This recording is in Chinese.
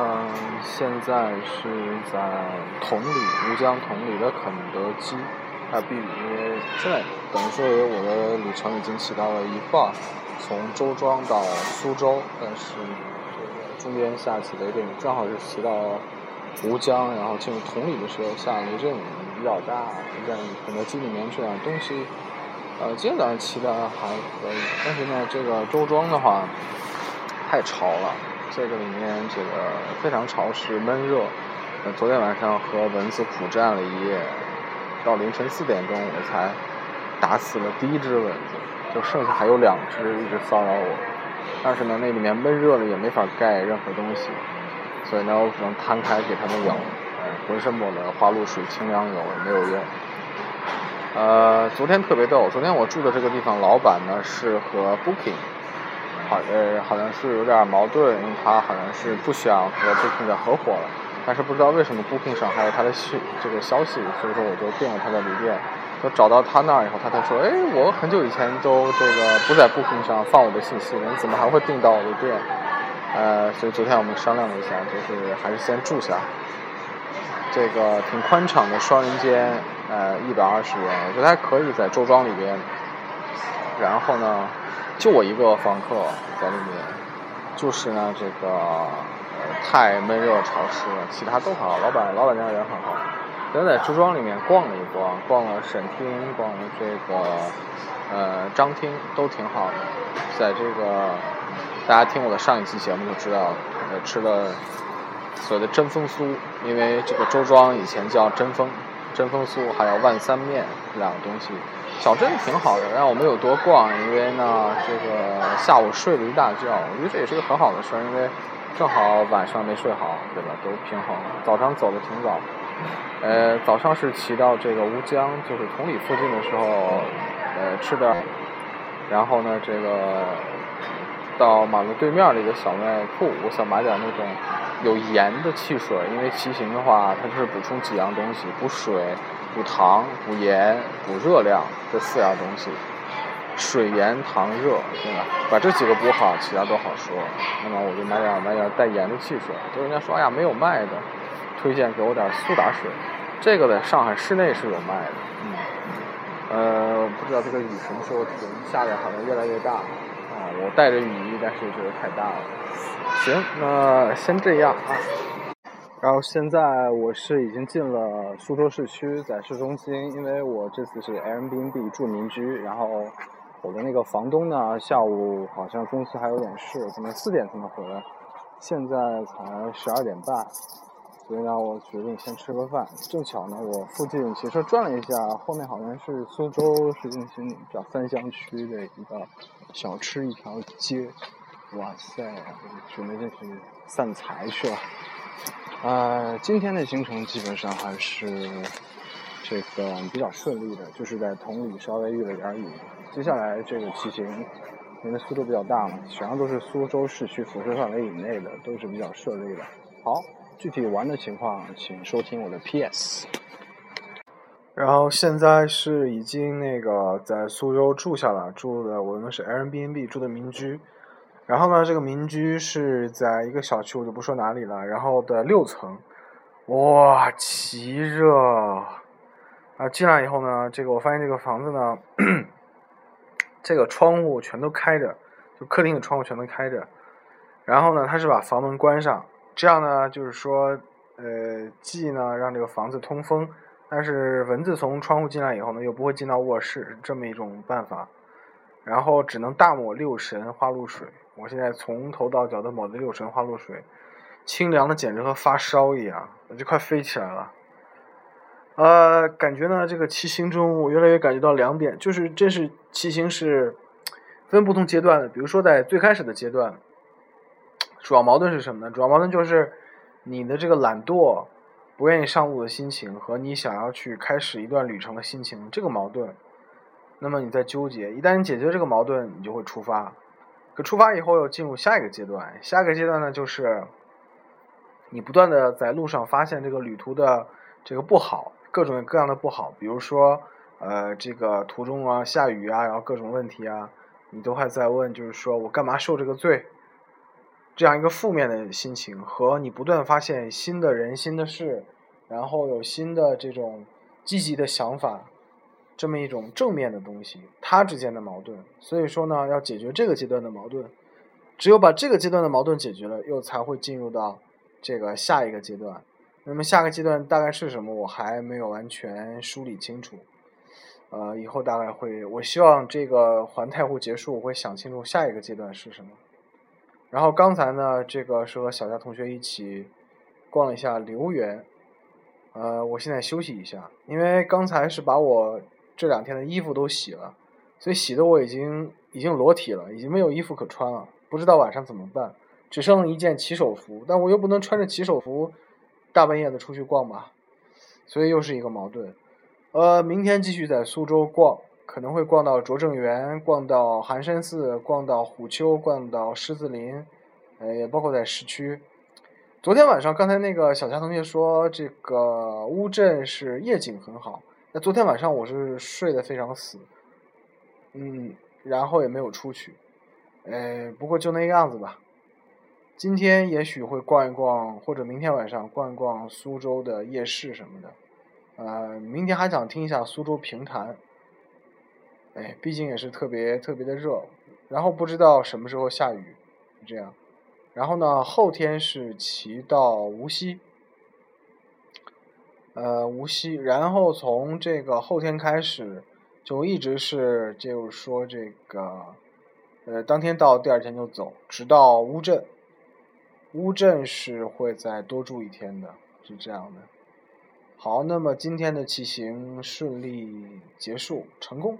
嗯，现在是在同里吴江同里的肯德基，还有碧宇，因为现在等于说我的旅程已经骑到了一半，从周庄到苏州，但是这个中间下起雷阵雨，正好是骑到吴江，然后进入同里的时候下雷阵雨比较大，在肯德基里面吃点东西。呃，今天早上骑的还可以，但是呢，这个周庄的话太潮了，这个里面这个非常潮湿闷热。呃，昨天晚上和蚊子苦战了一夜，到凌晨四点钟我才打死了第一只蚊子，就剩下还有两只一直骚扰我。但是呢，那里面闷热了也没法盖任何东西，所以呢，我只能摊开给它们咬。呃，浑身抹了花露水、清凉油也没有用。呃，昨天特别逗。昨天我住的这个地方，老板呢是和 Booking 好呃好像是有点矛盾，因为他好像是不想和布克的合伙了。但是不知道为什么 Booking 上还有他的信这个消息，所以说我就订了他的旅店。就找到他那儿以后，他才说：“哎，我很久以前都这个不在 Booking 上放我的信息了，你怎么还会订到我的店？”呃，所以昨天我们商量了一下，就是还是先住下。这个挺宽敞的双人间，呃，一百二十元，我觉得还可以在周庄里边。然后呢，就我一个房客在里面，就是呢这个呃太闷热潮湿了，其他都好。老板老板娘人很好，咱在周庄里面逛了一逛，逛了沈厅，逛了这个呃张厅，都挺好的。在这个大家听我的上一期节目就知道，呃吃了。所谓的真风酥，因为这个周庄以前叫真风，真风酥还有万三面两个东西，小镇挺好的，让我没有多逛，因为呢，这个下午睡了一大觉，我觉得这也是个很好的事儿，因为正好晚上没睡好，对吧？都平衡。早上走的挺早，呃，早上是骑到这个吴江，就是同里附近的时候，呃，吃点，然后呢，这个到马路对面的一个小卖铺，我想买点那种。有盐的汽水，因为骑行的话，它就是补充几样东西：补水、补糖、补盐、补热量这四样东西。水、盐、糖、热，对吧？把这几个补好，其他都好说。那么我就买点买点带盐的汽水。就人家说，哎呀，没有卖的，推荐给我点苏打水。这个在上海市内是有卖的，嗯。呃，不知道这个雨什么时候停，下的好像越来越大。啊，我带着雨衣，但是觉得太大了。行，那先这样啊。然后现在我是已经进了苏州市区，在市中心，因为我这次是 Airbnb 住民居，然后我的那个房东呢，下午好像公司还有点事，可能四点才能回来，现在才十二点半，所以呢，我决定先吃个饭。正巧呢，我附近骑车转了一下，后面好像是苏州市中心叫三湘区的一个小吃一条街。哇塞，准备进去散财去了。呃，今天的行程基本上还是这个比较顺利的，就是在同里稍微遇了点雨。接下来这个骑行，因为速度比较大嘛，全上都是苏州市区辐射范围以内的，都是比较顺利的。好，具体玩的情况，请收听我的 PS。然后现在是已经那个在苏州住下了，住的我们是 Airbnb 住的民居。然后呢，这个民居是在一个小区，我就不说哪里了。然后的六层，哇，奇热！啊，进来以后呢，这个我发现这个房子呢，这个窗户全都开着，就客厅的窗户全都开着。然后呢，它是把房门关上，这样呢，就是说，呃，既呢让这个房子通风，但是蚊子从窗户进来以后呢，又不会进到卧室，这么一种办法。然后只能大抹六神花露水。我现在从头到脚都抹的六神花露水，清凉的简直和发烧一样，我就快飞起来了。呃，感觉呢，这个骑行中我越来越感觉到两点，就是这是骑行是分不同阶段的。比如说在最开始的阶段，主要矛盾是什么呢？主要矛盾就是你的这个懒惰、不愿意上路的心情和你想要去开始一段旅程的心情这个矛盾。那么你在纠结，一旦你解决这个矛盾，你就会出发。可出发以后又进入下一个阶段，下一个阶段呢，就是你不断的在路上发现这个旅途的这个不好，各种各样的不好，比如说呃这个途中啊下雨啊，然后各种问题啊，你都还在问，就是说我干嘛受这个罪？这样一个负面的心情，和你不断发现新的人、新的事，然后有新的这种积极的想法，这么一种正面的东西，它之间的矛盾。所以说呢，要解决这个阶段的矛盾，只有把这个阶段的矛盾解决了，又才会进入到这个下一个阶段。那么下个阶段大概是什么？我还没有完全梳理清楚。呃，以后大概会，我希望这个环太湖结束，我会想清楚下一个阶段是什么。然后刚才呢，这个是和小佳同学一起逛了一下留园。呃，我现在休息一下，因为刚才是把我这两天的衣服都洗了，所以洗的我已经已经裸体了，已经没有衣服可穿了，不知道晚上怎么办。只剩一件骑手服，但我又不能穿着骑手服大半夜的出去逛吧，所以又是一个矛盾。呃，明天继续在苏州逛，可能会逛到拙政园，逛到寒山寺，逛到虎丘，逛到狮子林，呃，也包括在市区。昨天晚上，刚才那个小强同学说，这个乌镇是夜景很好。那昨天晚上我是睡得非常死，嗯，然后也没有出去，呃，不过就那个样子吧。今天也许会逛一逛，或者明天晚上逛一逛苏州的夜市什么的。呃，明天还想听一下苏州评弹，哎，毕竟也是特别特别的热，然后不知道什么时候下雨，这样，然后呢，后天是骑到无锡，呃，无锡，然后从这个后天开始，就一直是就是说这个，呃，当天到第二天就走，直到乌镇，乌镇是会再多住一天的，是这样的。好，那么今天的骑行顺利结束，成功。